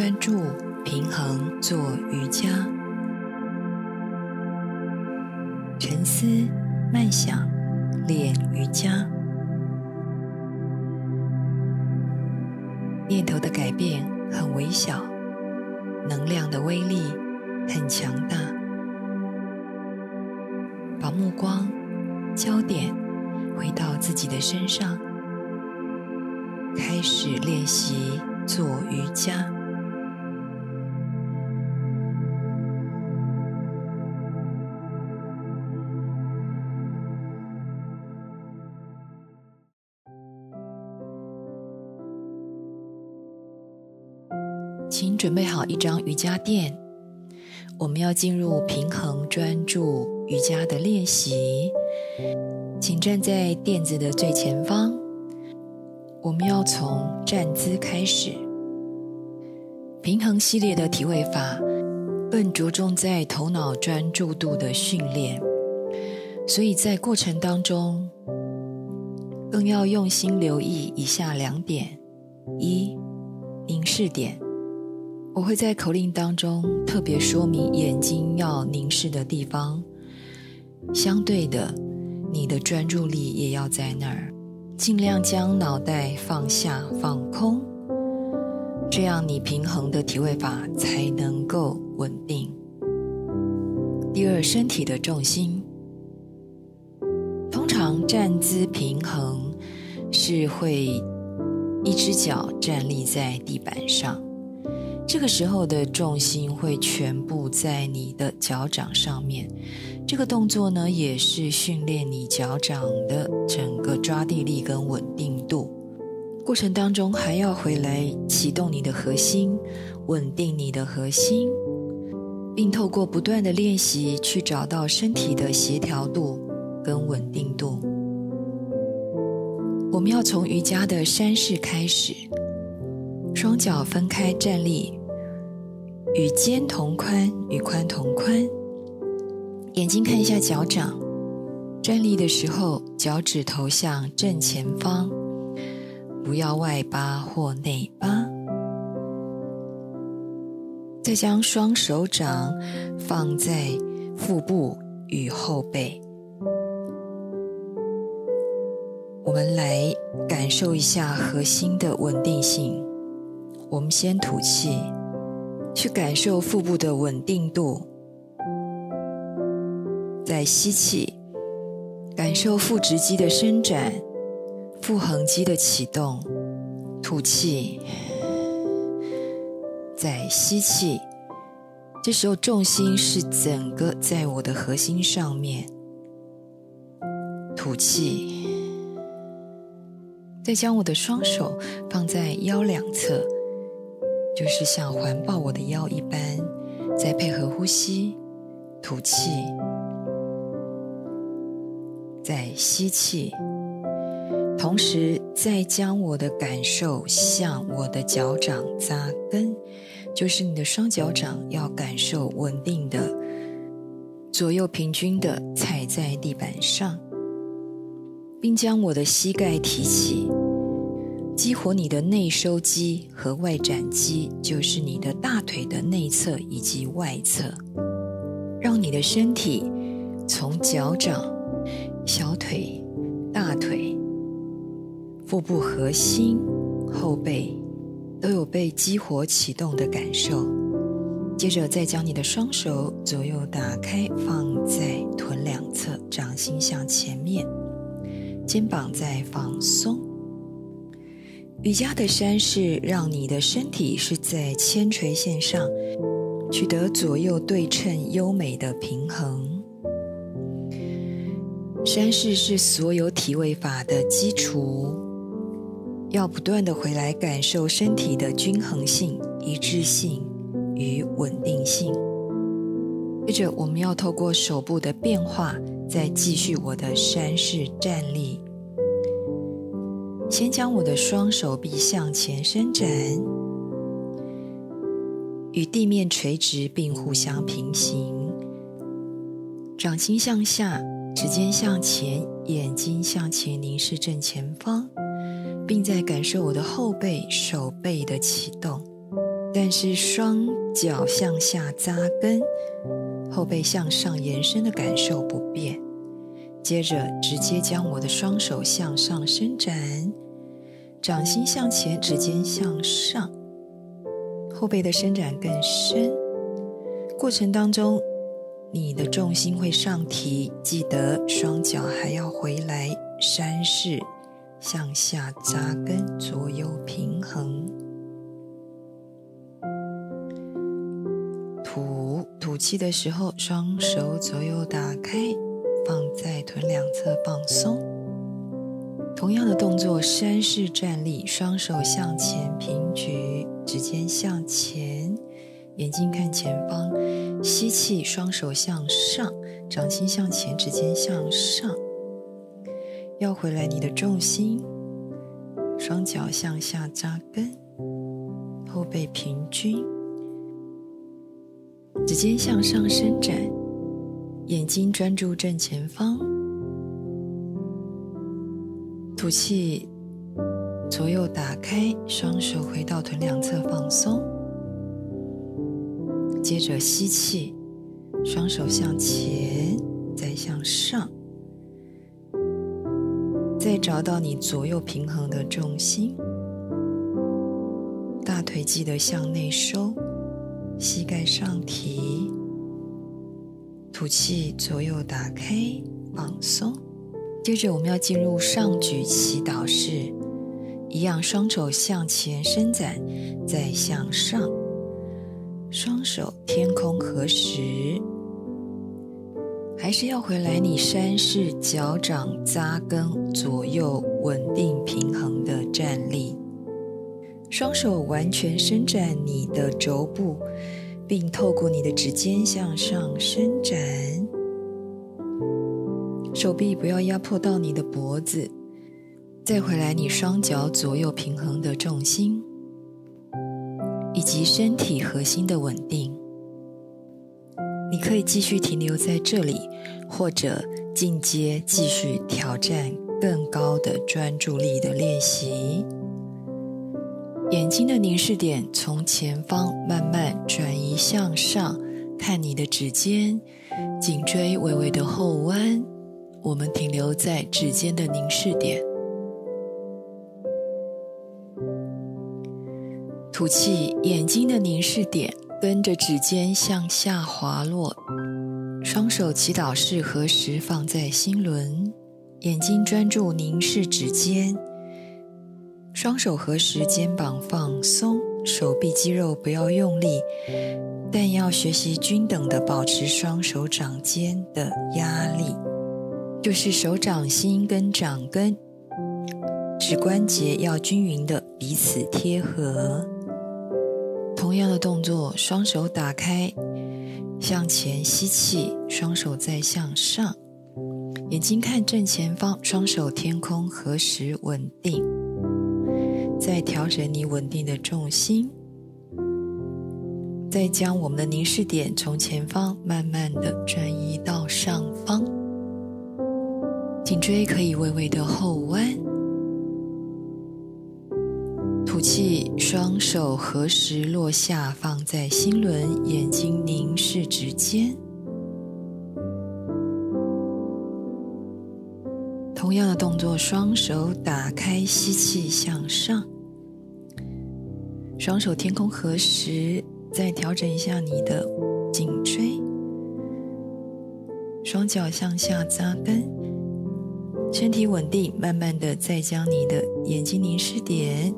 专注、平衡做瑜伽，沉思、慢想练瑜伽，念头的改变很微小，能量的威力很强大。把目光、焦点回到自己的身上，开始练习。做瑜伽，好一张瑜伽垫，我们要进入平衡专注瑜伽的练习。请站在垫子的最前方。我们要从站姿开始。平衡系列的体位法更着重在头脑专注度的训练，所以在过程当中更要用心留意以下两点：一、凝视点。我会在口令当中特别说明眼睛要凝视的地方，相对的，你的专注力也要在那儿。尽量将脑袋放下、放空，这样你平衡的体位法才能够稳定。第二，身体的重心，通常站姿平衡是会一只脚站立在地板上，这个时候的重心会全部在你的脚掌上面。这个动作呢，也是训练你脚掌的整个抓地力跟稳定度。过程当中还要回来启动你的核心，稳定你的核心，并透过不断的练习去找到身体的协调度跟稳定度。我们要从瑜伽的山式开始，双脚分开站立，与肩同宽，与髋同宽。眼睛看一下脚掌，站立的时候脚趾头向正前方，不要外八或内八。再将双手掌放在腹部与后背，我们来感受一下核心的稳定性。我们先吐气，去感受腹部的稳定度。再吸气，感受腹直肌的伸展，腹横肌的启动。吐气，再吸气。这时候重心是整个在我的核心上面。吐气，再将我的双手放在腰两侧，就是像环抱我的腰一般。再配合呼吸，吐气。再吸气，同时再将我的感受向我的脚掌扎根，就是你的双脚掌要感受稳定的，左右平均的踩在地板上，并将我的膝盖提起，激活你的内收肌和外展肌，就是你的大腿的内侧以及外侧，让你的身体从脚掌。小腿、大腿、腹部核心、后背都有被激活启动的感受。接着，再将你的双手左右打开，放在臀两侧，掌心向前面，肩膀在放松。瑜伽的山式让你的身体是在铅垂线上，取得左右对称、优美的平衡。山式是所有体位法的基础，要不断的回来感受身体的均衡性、一致性与稳定性。接着，我们要透过手部的变化，再继续我的山式站立。先将我的双手臂向前伸展，与地面垂直并互相平行，掌心向下。指尖向前，眼睛向前凝视正前方，并在感受我的后背、手背的启动。但是双脚向下扎根，后背向上延伸的感受不变。接着，直接将我的双手向上伸展，掌心向前，指尖向上，后背的伸展更深。过程当中，你的重心会上提，记得双脚还要回来，山式向下扎根，左右平衡。吐吐气的时候，双手左右打开。放在臀两侧放松，同样的动作，山式站立，双手向前平举，指尖向前，眼睛看前方，吸气，双手向上，掌心向前，指尖向上，要回来你的重心，双脚向下扎根，后背平均，指尖向上伸展。眼睛专注正前方，吐气，左右打开，双手回到臀两侧放松。接着吸气，双手向前，再向上，再找到你左右平衡的重心。大腿记得向内收，膝盖上提。吐气，左右打开，放松。接着，我们要进入上举祈祷式，一样，双手向前伸展，再向上，双手天空合十，还是要回来你山式脚掌扎根，左右稳定平衡的站立，双手完全伸展你的肘部。并透过你的指尖向上伸展，手臂不要压迫到你的脖子，再回来你双脚左右平衡的重心，以及身体核心的稳定。你可以继续停留在这里，或者进阶继续挑战更高的专注力的练习。眼睛的凝视点从前方慢慢转移向上，看你的指尖，颈椎微微的后弯。我们停留在指尖的凝视点。吐气，眼睛的凝视点跟着指尖向下滑落。双手祈祷式合十放在心轮，眼睛专注凝视指尖。双手合十，肩膀放松，手臂肌肉不要用力，但要学习均等的保持双手掌间的压力，就是手掌心跟掌根指关节要均匀的彼此贴合。同样的动作，双手打开，向前吸气，双手再向上，眼睛看正前方，双手天空合十稳定。再调整你稳定的重心，再将我们的凝视点从前方慢慢的转移到上方，颈椎可以微微的后弯，吐气，双手合十落下，放在心轮，眼睛凝视指尖。同样的动作，双手打开，吸气向上，双手天空合十，再调整一下你的颈椎，双脚向下扎根，身体稳定，慢慢的再将你的眼睛凝视点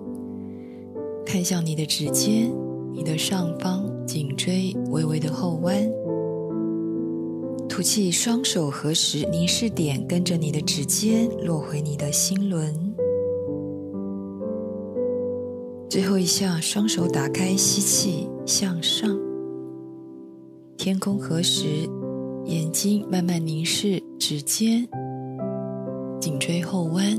看向你的指尖，你的上方，颈椎微微的后弯。吐气，双手合十，凝视点跟着你的指尖落回你的心轮。最后一下，双手打开，吸气向上，天空合十，眼睛慢慢凝视指尖，颈椎后弯。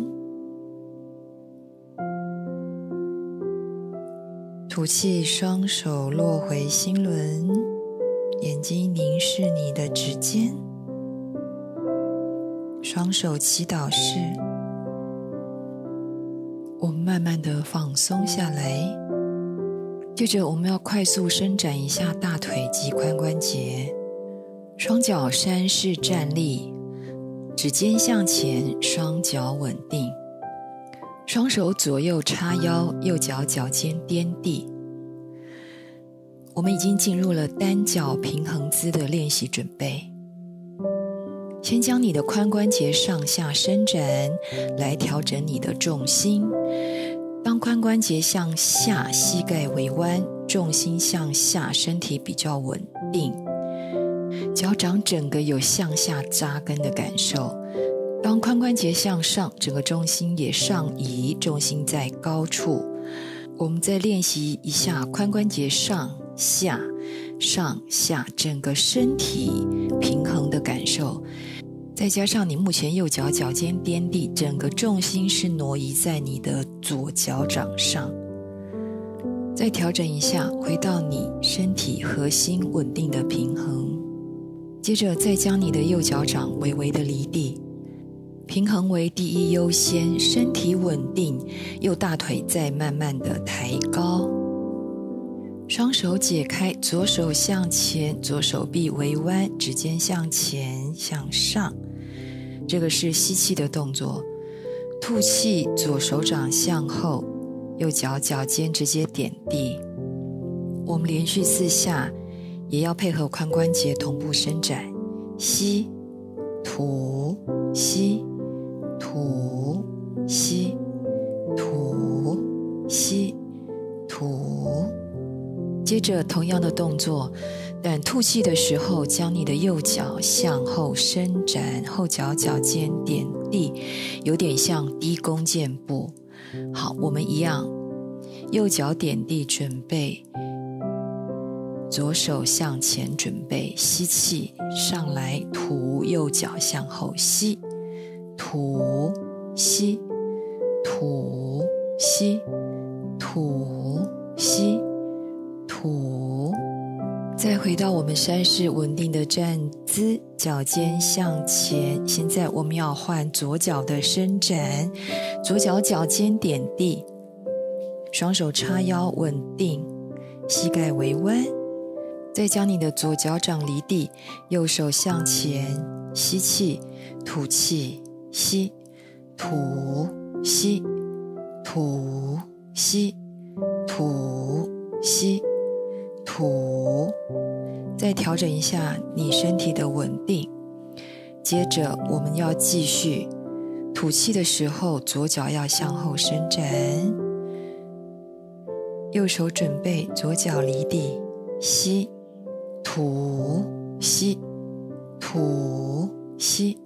吐气，双手落回心轮。眼睛凝视你的指尖，双手祈祷式，我们慢慢的放松下来，接着，我们要快速伸展一下大腿及髋关节，双脚山式站立，指尖向前，双脚稳定，双手左右叉腰，右脚脚尖掂地。我们已经进入了单脚平衡姿的练习准备。先将你的髋关节上下伸展，来调整你的重心。当髋关节向下，膝盖微弯，重心向下，身体比较稳定，脚掌整个有向下扎根的感受。当髋关节向上，整个重心也上移，重心在高处。我们再练习一下髋关节上。下、上、下，整个身体平衡的感受，再加上你目前右脚脚尖掂地，整个重心是挪移在你的左脚掌上。再调整一下，回到你身体核心稳定的平衡。接着再将你的右脚掌微微的离地，平衡为第一优先，身体稳定，右大腿再慢慢的抬高。双手解开，左手向前，左手臂微弯，指尖向前向上。这个是吸气的动作。吐气，左手掌向后，右脚脚尖直接点地。我们连续四下，也要配合髋关节同步伸展。吸，吐，吸，吐，吸，吐，吸，吐。接着同样的动作，但吐气的时候，将你的右脚向后伸展，后脚脚尖点地，有点像低弓箭步。好，我们一样，右脚点地准备，左手向前准备，吸气上来吐，右脚向后吸，吐吸，吐吸，吐吸。吐，再回到我们山式稳定的站姿，脚尖向前。现在我们要换左脚的伸展，左脚脚尖点地，双手叉腰稳定，膝盖微弯。再将你的左脚掌离地，右手向前，吸气，吐气，吸，吐，吸，吐，吸，吐，吸。吐，再调整一下你身体的稳定。接着我们要继续吐气的时候，左脚要向后伸展，右手准备，左脚离地，吸，吐，吸，吐，吸，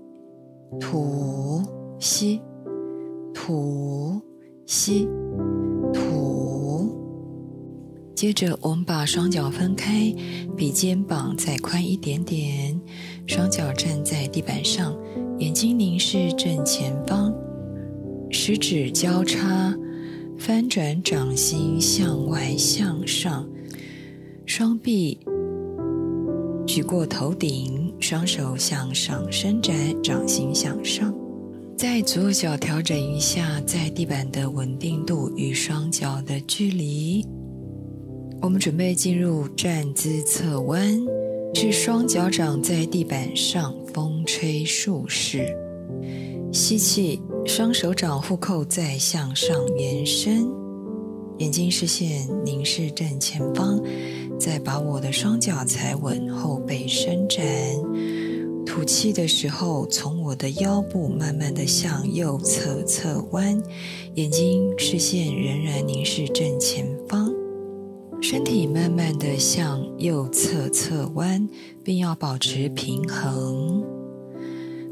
吐，吸，吐，吸。吐接着，我们把双脚分开，比肩膀再宽一点点，双脚站在地板上，眼睛凝视正前方，食指交叉，翻转掌心向外向上，双臂举过头顶，双手向上伸展，掌心向上。在左脚调整一下在地板的稳定度与双脚的距离。我们准备进入站姿侧弯，是双脚掌在地板上风吹树式。吸气，双手掌互扣再向上延伸，眼睛视线凝视正前方，再把我的双脚踩稳，后背伸展。吐气的时候，从我的腰部慢慢的向右侧侧弯，眼睛视线仍然凝视正前方。身体慢慢的向右侧侧弯，并要保持平衡，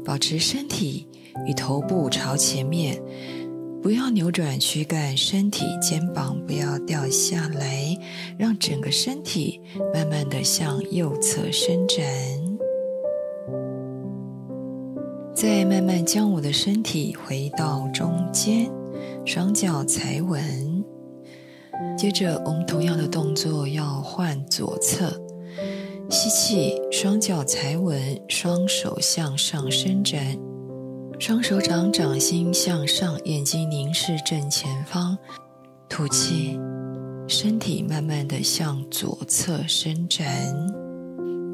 保持身体与头部朝前面，不要扭转躯干，身体肩膀不要掉下来，让整个身体慢慢的向右侧伸展，再慢慢将我的身体回到中间，双脚踩稳。接着，我们同样的动作要换左侧。吸气，双脚踩稳，双手向上伸展，双手掌掌心向上，眼睛凝视正前方。吐气，身体慢慢的向左侧伸展，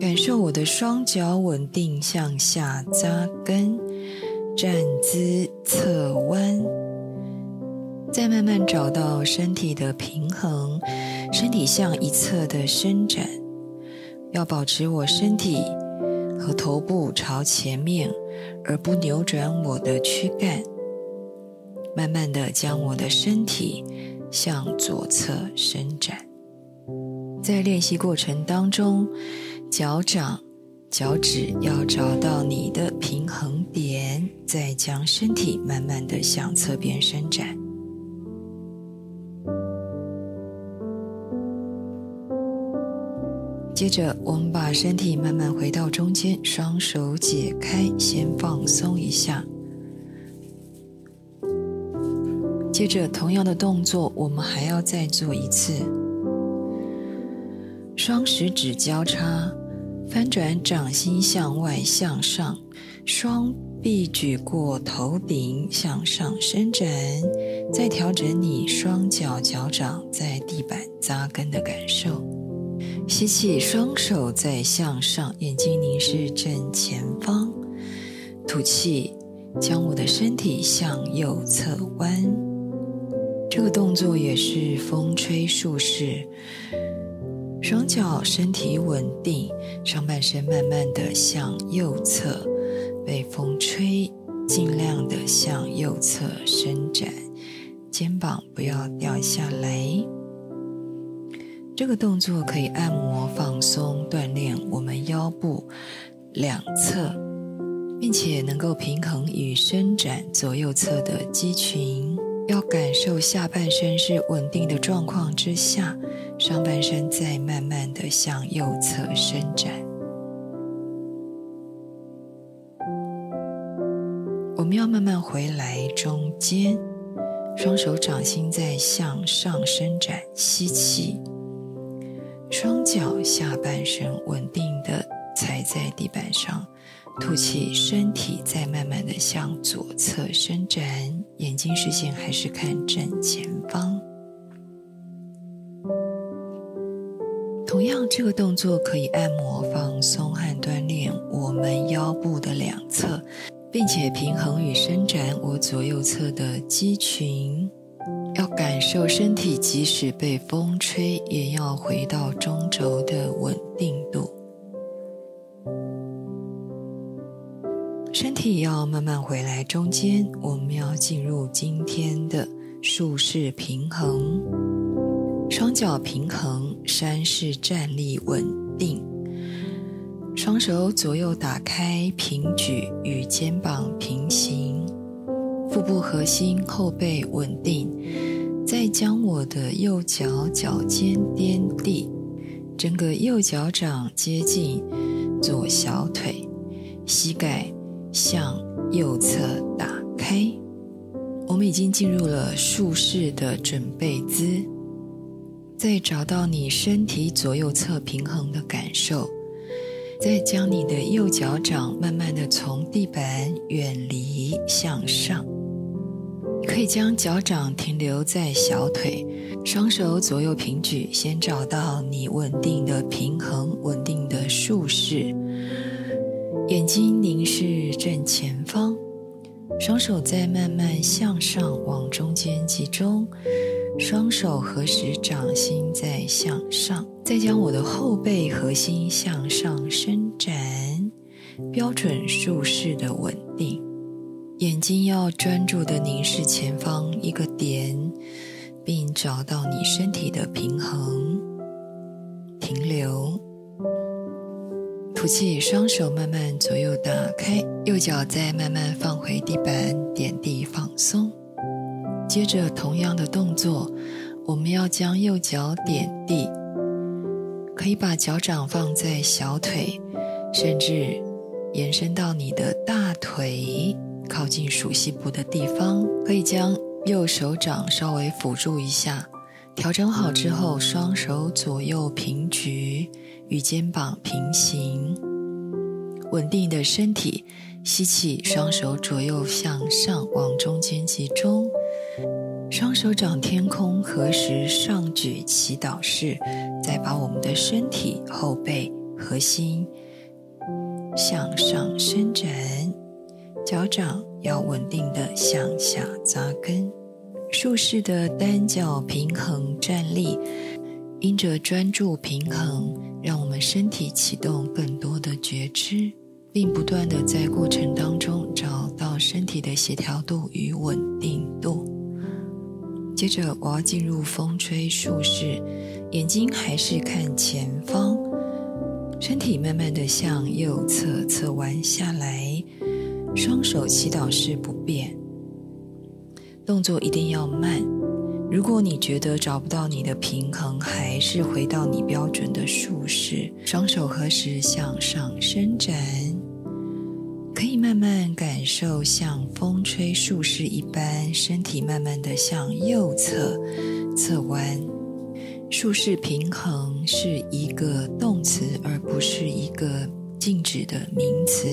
感受我的双脚稳定向下扎根，站姿侧弯，再慢慢找到身体的平衡，身体向一侧的伸展，要保持我身体和头部朝前面，而不扭转我的躯干。慢慢的将我的身体向左侧伸展，在练习过程当中，脚掌、脚趾要找到你的平衡点，再将身体慢慢的向侧边伸展。接着，我们把身体慢慢回到中间，双手解开，先放松一下。接着，同样的动作，我们还要再做一次。双食指交叉，翻转掌心向外向上，双臂举过头顶向上伸展，再调整你双脚脚掌在地板扎根的感受。吸气，双手再向上，眼睛凝视正前方。吐气，将我的身体向右侧弯。这个动作也是风吹树式，双脚身体稳定，上半身慢慢的向右侧被风吹，尽量的向右侧伸展，肩膀不要掉下来。这个动作可以按摩放松锻炼我们腰部两侧，并且能够平衡与伸展左右侧的肌群。要感受下半身是稳定的状况之下，上半身再慢慢的向右侧伸展。我们要慢慢回来中间，双手掌心在向上伸展，吸气，双脚下半身稳定的踩在地板上。吐气，身体再慢慢的向左侧伸展，眼睛视线还是看正前方。同样，这个动作可以按摩、放松和锻炼我们腰部的两侧，并且平衡与伸展我左右侧的肌群。要感受身体，即使被风吹，也要回到中轴的稳定度。身体要慢慢回来，中间我们要进入今天的竖式平衡，双脚平衡，山式站立稳定，双手左右打开平举与肩膀平行，腹部核心后背稳定，再将我的右脚脚尖掂地，整个右脚掌接近左小腿，膝盖。向右侧打开，我们已经进入了竖式的准备姿。再找到你身体左右侧平衡的感受，再将你的右脚掌慢慢的从地板远离向上。可以将脚掌停留在小腿，双手左右平举，先找到你稳定的平衡、稳定的竖式。眼睛凝视正前方，双手再慢慢向上往中间集中，双手合十，掌心再向上，再将我的后背核心向上伸展，标准竖式的稳定。眼睛要专注的凝视前方一个点，并找到你身体的平衡，停留。吐气，双手慢慢左右打开，右脚再慢慢放回地板，点地放松。接着同样的动作，我们要将右脚点地，可以把脚掌放在小腿，甚至延伸到你的大腿，靠近属膝部的地方。可以将右手掌稍微辅助一下。调整好之后，双手左右平举，与肩膀平行，稳定的身体。吸气，双手左右向上，往中间集中；双手掌天空，合十上举祈祷式，再把我们的身体后背核心向上伸展，脚掌要稳定的向下扎根，竖式的单脚平衡站立，因着专注平衡，让我们身体启动更多的觉知，并不断的在过程当中找到身体的协调度与稳定度。接着，我要进入风吹树式，眼睛还是看前方，身体慢慢的向右侧侧弯下来，双手祈祷式不变，动作一定要慢。如果你觉得找不到你的平衡，还是回到你标准的树式，双手合十向上伸展。可以慢慢感受像风吹树势一般，身体慢慢的向右侧侧弯。树式平衡是一个动词，而不是一个静止的名词。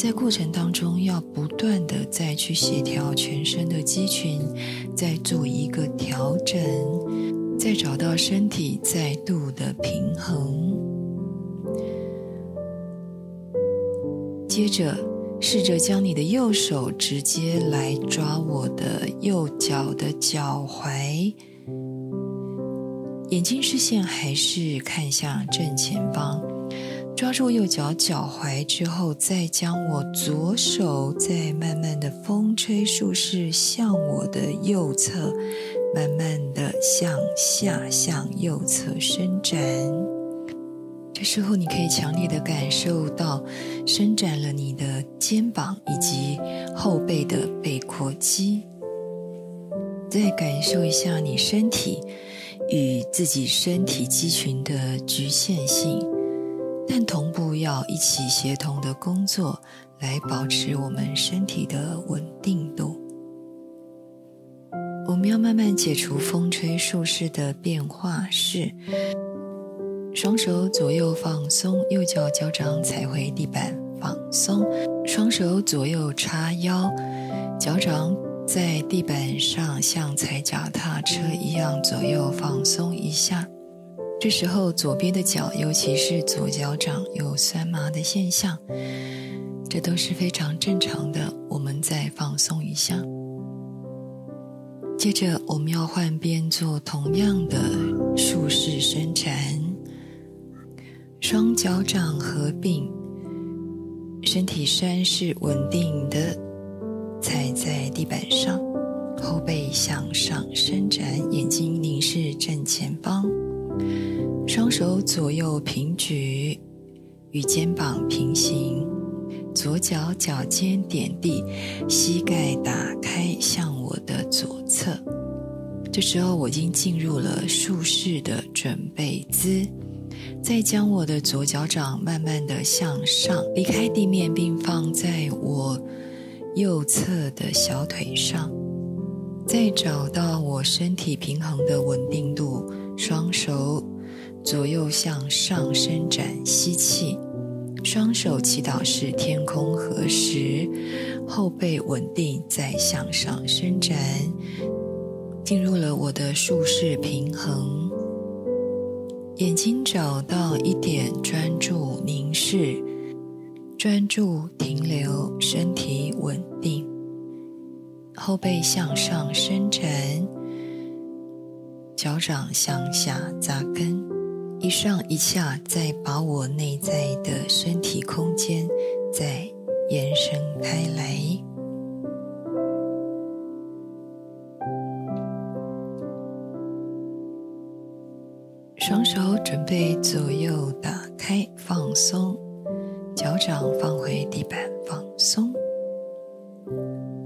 在过程当中，要不断的再去协调全身的肌群，再做一个调整，再找到身体再度的平衡。接着，试着将你的右手直接来抓我的右脚的脚踝，眼睛视线还是看向正前方。抓住右脚脚踝之后，再将我左手再慢慢的风吹树势向我的右侧，慢慢的向下向右侧伸展。这时候，你可以强烈的感受到伸展了你的肩膀以及后背的背阔肌。再感受一下你身体与自己身体肌群的局限性，但同步要一起协同的工作，来保持我们身体的稳定度。我们要慢慢解除风吹树势的变化式。双手左右放松，右脚脚掌踩回地板，放松。双手左右叉腰，脚掌在地板上像踩脚踏车一样左右放松一下。这时候左边的脚，尤其是左脚掌有酸麻的现象，这都是非常正常的。我们再放松一下。接着我们要换边做同样的竖式伸展。双脚掌合并，身体山势稳定的踩在地板上，后背向上伸展，眼睛凝视正前方，双手左右平举，与肩膀平行，左脚脚尖点地，膝盖打开向我的左侧。这时候我已经进入了竖式的准备姿。再将我的左脚掌慢慢的向上离开地面，并放在我右侧的小腿上。再找到我身体平衡的稳定度，双手左右向上伸展，吸气，双手祈祷式天空合十，后背稳定，再向上伸展，进入了我的竖式平衡。眼睛找到一点专注凝视，专注停留，身体稳定，后背向上伸展，脚掌向下扎根，一上一下，再把我内在的身体空间再延伸开来。双手准备左右打开，放松，脚掌放回地板，放松。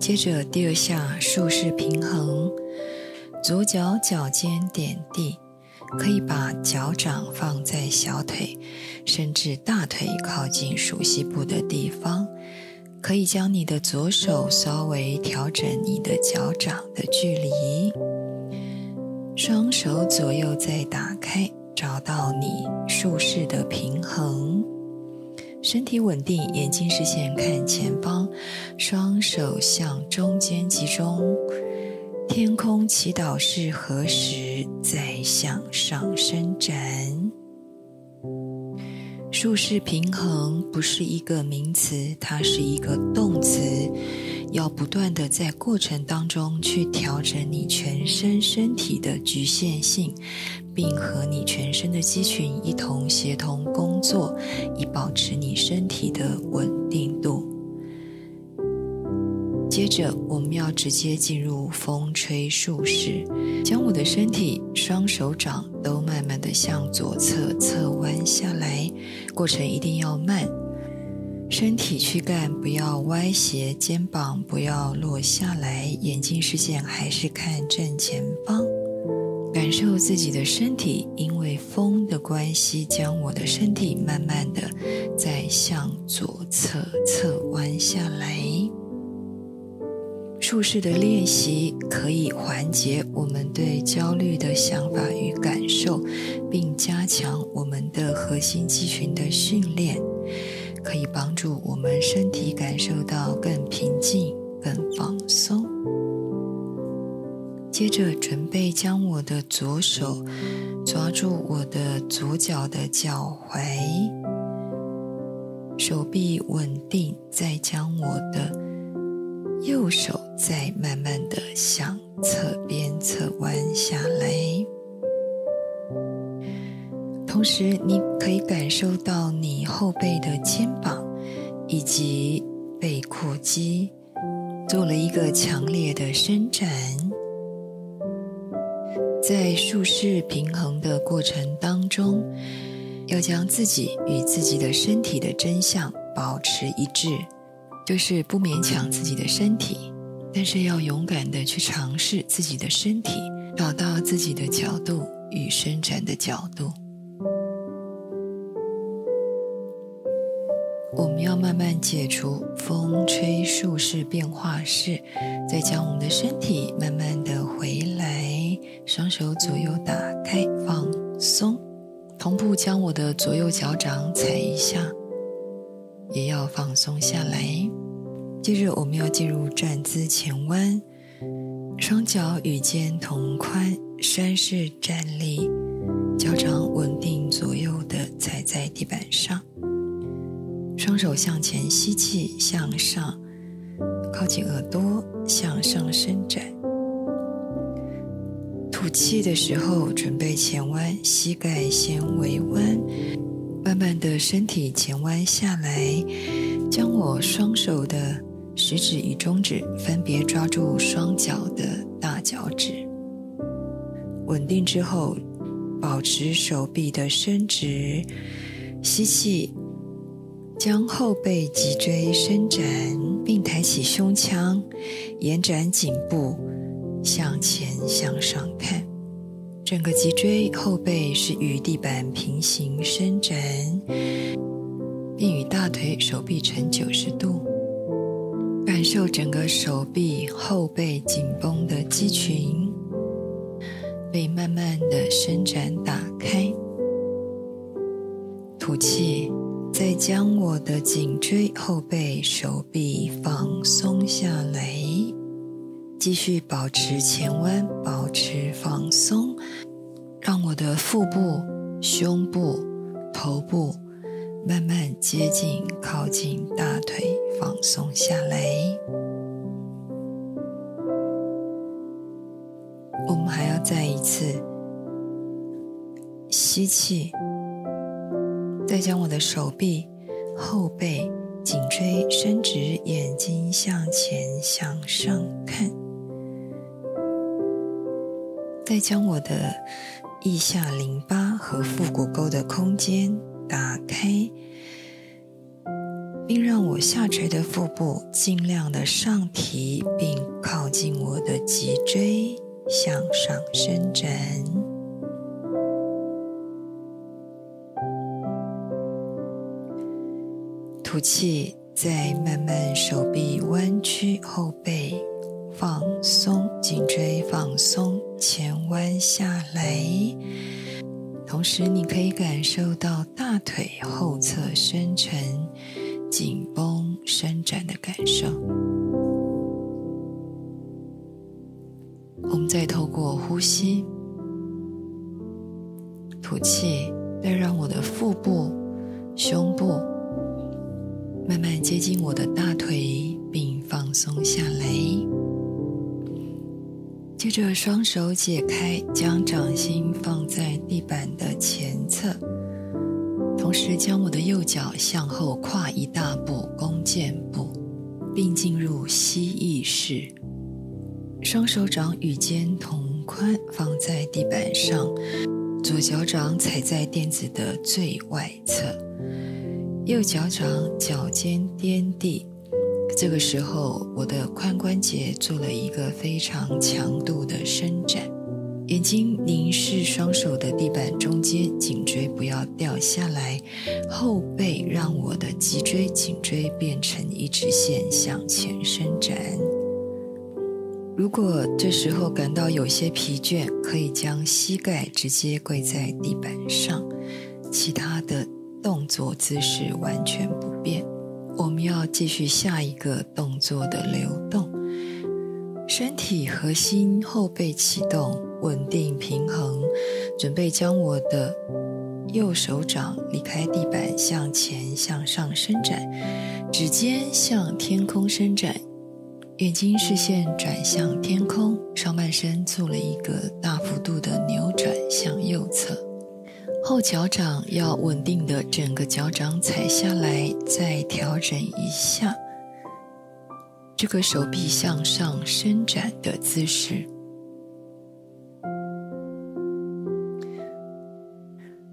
接着第二下竖式平衡，左脚脚尖点地，可以把脚掌放在小腿，甚至大腿靠近熟悉部的地方。可以将你的左手稍微调整你的脚掌的距离。双手左右再打开，找到你竖式的平衡，身体稳定，眼睛视线看前方，双手向中间集中，天空祈祷是何时再向上伸展？术式平衡不是一个名词，它是一个动词，要不断的在过程当中去调整你全身身体的局限性，并和你全身的肌群一同协同工作，以保持你身体的稳定度。接着，我们要直接进入风吹术式，将我的身体双手掌都慢慢的向左侧侧弯下来，过程一定要慢，身体躯干不要歪斜，肩膀不要落下来，眼睛视线还是看正前方，感受自己的身体，因为风的关系，将我的身体慢慢的再向左侧侧弯下来。术式的练习可以缓解我们对焦虑的想法与感受，并加强我们的核心肌群的训练，可以帮助我们身体感受到更平静、更放松。接着，准备将我的左手抓住我的左脚的脚踝，手臂稳定，再将我的。右手再慢慢的向侧边侧弯下来，同时你可以感受到你后背的肩膀以及背阔肌做了一个强烈的伸展，在术式平衡的过程当中，要将自己与自己的身体的真相保持一致。就是不勉强自己的身体，但是要勇敢的去尝试自己的身体，找到自己的角度与伸展的角度。我们要慢慢解除风吹树式变化式，再将我们的身体慢慢的回来，双手左右打开放松，同步将我的左右脚掌踩一下。也要放松下来。接着，我们要进入站姿前弯，双脚与肩同宽，山式站立，脚掌稳定左右的踩在地板上，双手向前吸气，向上靠近耳朵，向上伸展。吐气的时候，准备前弯，膝盖先微弯。慢慢的身体前弯下来，将我双手的食指与中指分别抓住双脚的大脚趾，稳定之后，保持手臂的伸直，吸气，将后背脊椎伸展，并抬起胸腔，延展颈部，向前向上看。整个脊椎后背是与地板平行伸展，并与大腿、手臂成九十度，感受整个手臂后背紧绷的肌群被慢慢的伸展打开。吐气，再将我的颈椎后背、手臂放松下来。继续保持前弯，保持放松，让我的腹部、胸部、头部慢慢接近、靠近大腿，放松下来。我们还要再一次吸气，再将我的手臂、后背、颈椎伸直，眼睛向前向上看。再将我的腋下淋巴和腹股沟的空间打开，并让我下垂的腹部尽量的上提，并靠近我的脊椎向上伸展。吐气，再慢慢手臂弯曲，后背。放松颈椎放松前弯下来。同时你可以感受到大腿后侧深沉紧绷伸展的感受。我们再透过呼吸吐气再让我的腹部胸部慢慢接近我的大腿并放松下来。接着，双手解开，将掌心放在地板的前侧，同时将我的右脚向后跨一大步，弓箭步，并进入蜥蜴式。双手掌与肩同宽，放在地板上。左脚掌踩在垫子的最外侧，右脚掌脚尖掂地。这个时候，我的髋关节做了一个非常强度的伸展，眼睛凝视双手的地板中间，颈椎不要掉下来，后背让我的脊椎、颈椎变成一直线向前伸展。如果这时候感到有些疲倦，可以将膝盖直接跪在地板上，其他的动作姿势完全不变。我们要继续下一个动作的流动，身体核心后背启动，稳定平衡，准备将我的右手掌离开地板，向前向上伸展，指尖向天空伸展。眼睛视线转向天空，上半身做了一个大幅度的扭转向右侧，后脚掌要稳定的整个脚掌踩下来，再调整一下这个手臂向上伸展的姿势。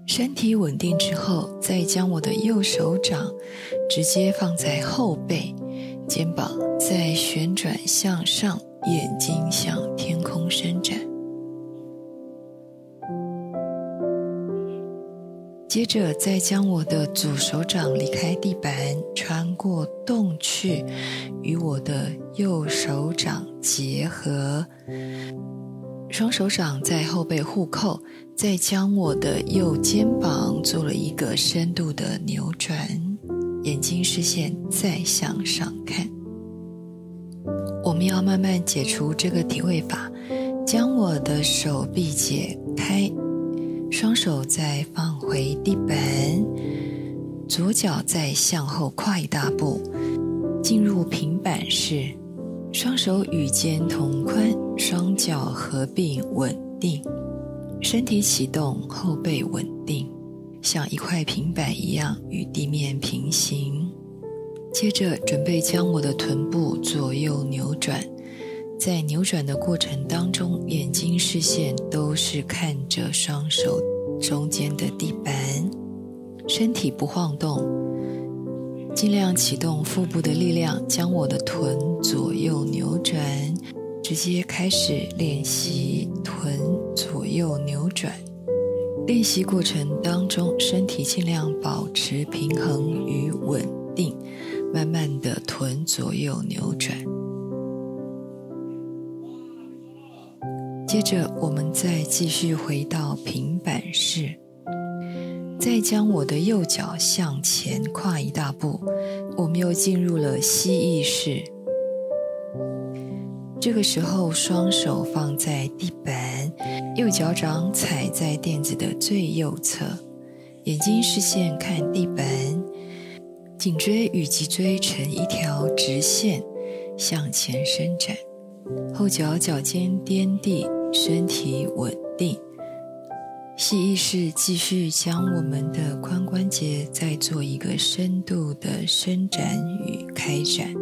身体稳定之后，再将我的右手掌直接放在后背。肩膀再旋转向上，眼睛向天空伸展。接着，再将我的左手掌离开地板，穿过洞去，与我的右手掌结合。双手掌在后背互扣，再将我的右肩膀做了一个深度的扭转。眼睛视线再向上看，我们要慢慢解除这个体位法，将我的手臂解开，双手再放回地板，左脚再向后跨一大步，进入平板式，双手与肩同宽，双脚合并稳定，身体启动，后背稳定。像一块平板一样与地面平行，接着准备将我的臀部左右扭转，在扭转的过程当中，眼睛视线都是看着双手中间的地板，身体不晃动，尽量启动腹部的力量，将我的臀左右扭转，直接开始练习臀左右扭转。练习过程当中，身体尽量保持平衡与稳定，慢慢的臀左右扭转。接着，我们再继续回到平板式，再将我的右脚向前跨一大步，我们又进入了蜥蜴式。这个时候，双手放在地板，右脚掌踩在垫子的最右侧，眼睛视线看地板，颈椎与脊椎成一条直线向前伸展，后脚脚尖掂地，身体稳定。吸意识，继续将我们的髋关节再做一个深度的伸展与开展。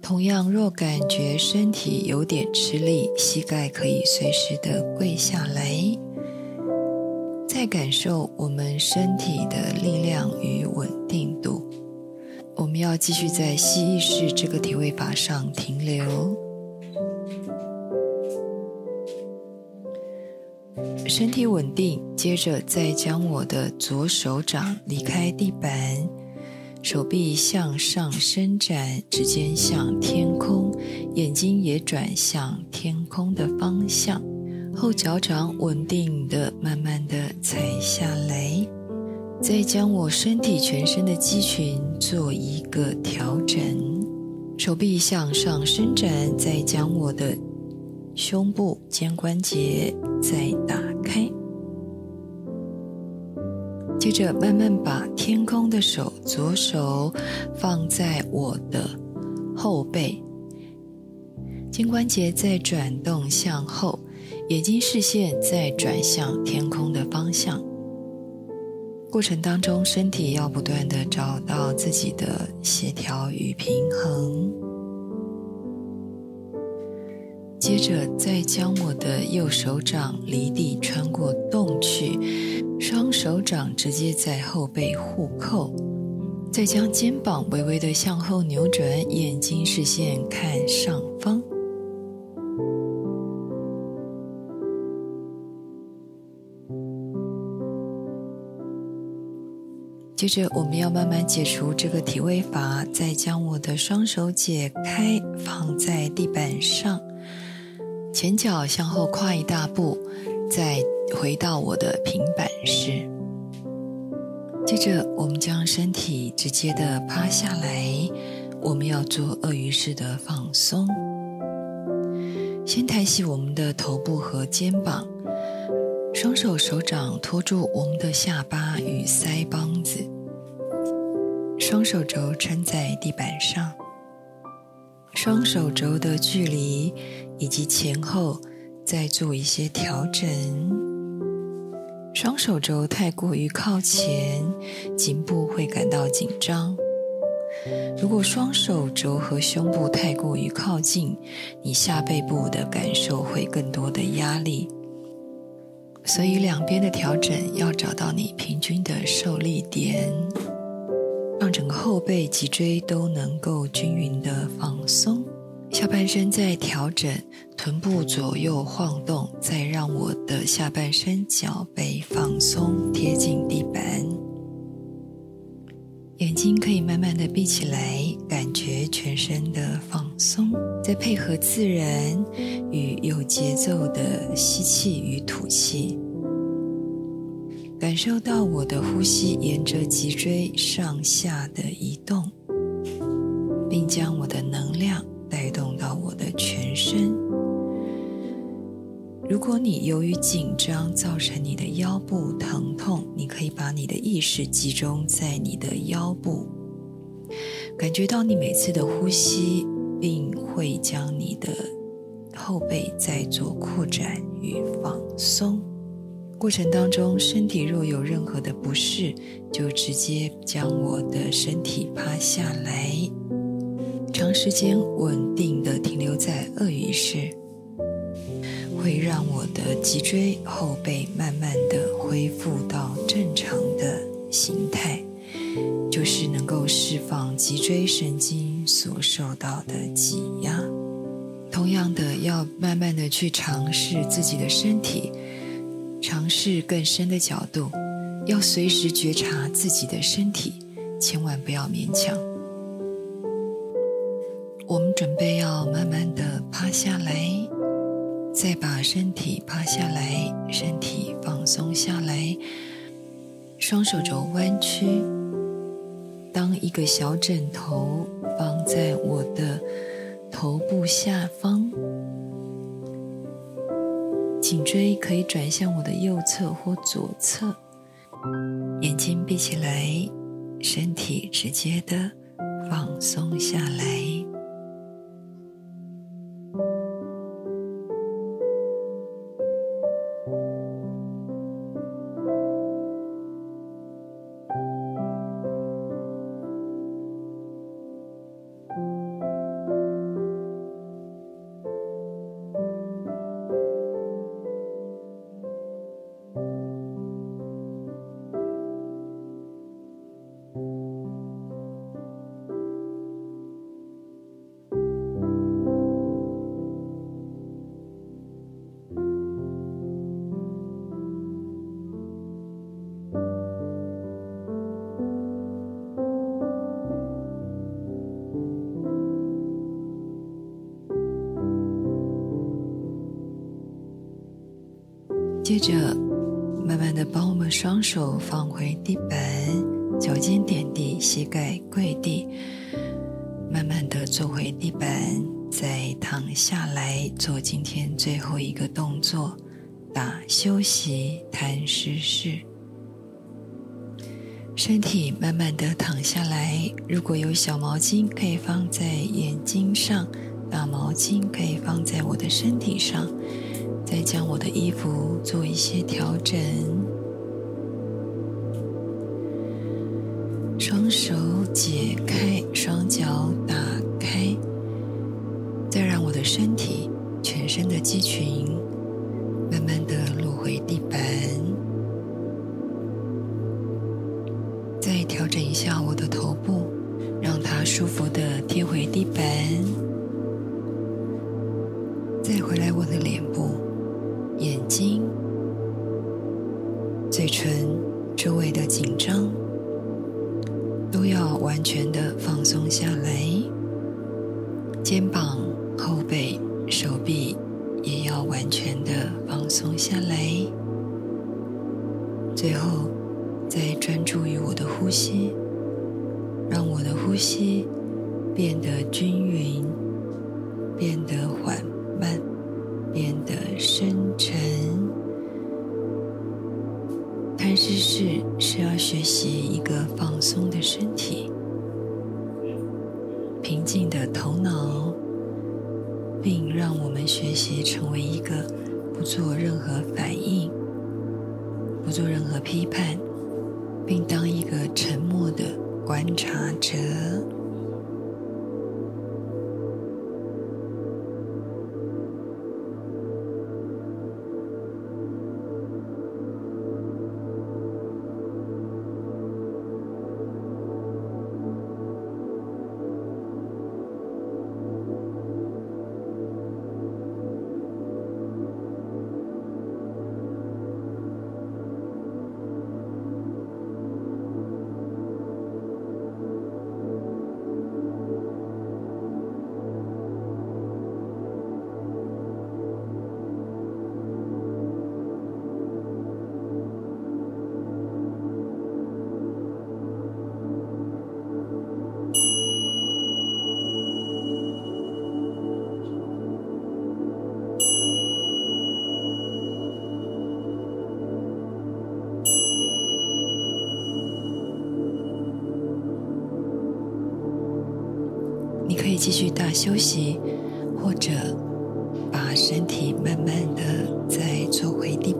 同样，若感觉身体有点吃力，膝盖可以随时的跪下来，再感受我们身体的力量与稳定度。我们要继续在吸意识这个体位法上停留，身体稳定，接着再将我的左手掌离开地板。手臂向上伸展，指尖向天空，眼睛也转向天空的方向。后脚掌稳定的、慢慢的踩下来，再将我身体全身的肌群做一个调整。手臂向上伸展，再将我的胸部、肩关节再打开。接着慢慢把天空的手，左手放在我的后背，肩关节在转动向后，眼睛视线在转向天空的方向。过程当中，身体要不断的找到自己的协调与平衡。接着，再将我的右手掌离地穿过洞去。双手掌直接在后背互扣，再将肩膀微微的向后扭转，眼睛视线看上方。接着，我们要慢慢解除这个体位法，再将我的双手解开，放在地板上，前脚向后跨一大步，再。回到我的平板式，接着我们将身体直接的趴下来，我们要做鳄鱼式的放松。先抬起我们的头部和肩膀，双手手掌托住我们的下巴与腮帮子，双手肘撑在地板上，双手肘的距离以及前后再做一些调整。双手肘太过于靠前，颈部会感到紧张。如果双手肘和胸部太过于靠近，你下背部的感受会更多的压力。所以两边的调整要找到你平均的受力点，让整个后背、脊椎都能够均匀的放松。下半身在调整，臀部左右晃动，再让我的下半身脚背放松，贴近地板。眼睛可以慢慢的闭起来，感觉全身的放松，再配合自然与有节奏的吸气与吐气，感受到我的呼吸沿着脊椎上下的移动，并将我的能量。如果你由于紧张造成你的腰部疼痛，你可以把你的意识集中在你的腰部，感觉到你每次的呼吸，并会将你的后背再做扩展与放松。过程当中，身体若有任何的不适，就直接将我的身体趴下来。长时间稳定的停留在鳄鱼式，会让我的脊椎后背慢慢的恢复到正常的形态，就是能够释放脊椎神经所受到的挤压。同样的，要慢慢的去尝试自己的身体，尝试更深的角度，要随时觉察自己的身体，千万不要勉强。我们准备要慢慢的趴下来，再把身体趴下来，身体放松下来，双手肘弯曲，当一个小枕头放在我的头部下方，颈椎可以转向我的右侧或左侧，眼睛闭起来，身体直接的放松下来。接着，慢慢的把我们双手放回地板，脚尖点地，膝盖跪地，慢慢的坐回地板，再躺下来做今天最后一个动作，打休息摊尸式。身体慢慢的躺下来。如果有小毛巾，可以放在眼睛上；大毛巾可以放在我的身体上。再将我的衣服做一些调整。双手解开，双脚打开。再让我的身体、全身的肌群慢慢的落回地板。再调整一下我的头部，让它舒服的贴回地板。再回来我的脸部、睛、嘴唇周围的紧张，都要完全的放松下来。肩膀。后背、手臂也要完全的放松下来。最后，再专注于我的呼吸，让我的呼吸变得均匀继续大休息，或者把身体慢慢的再坐回地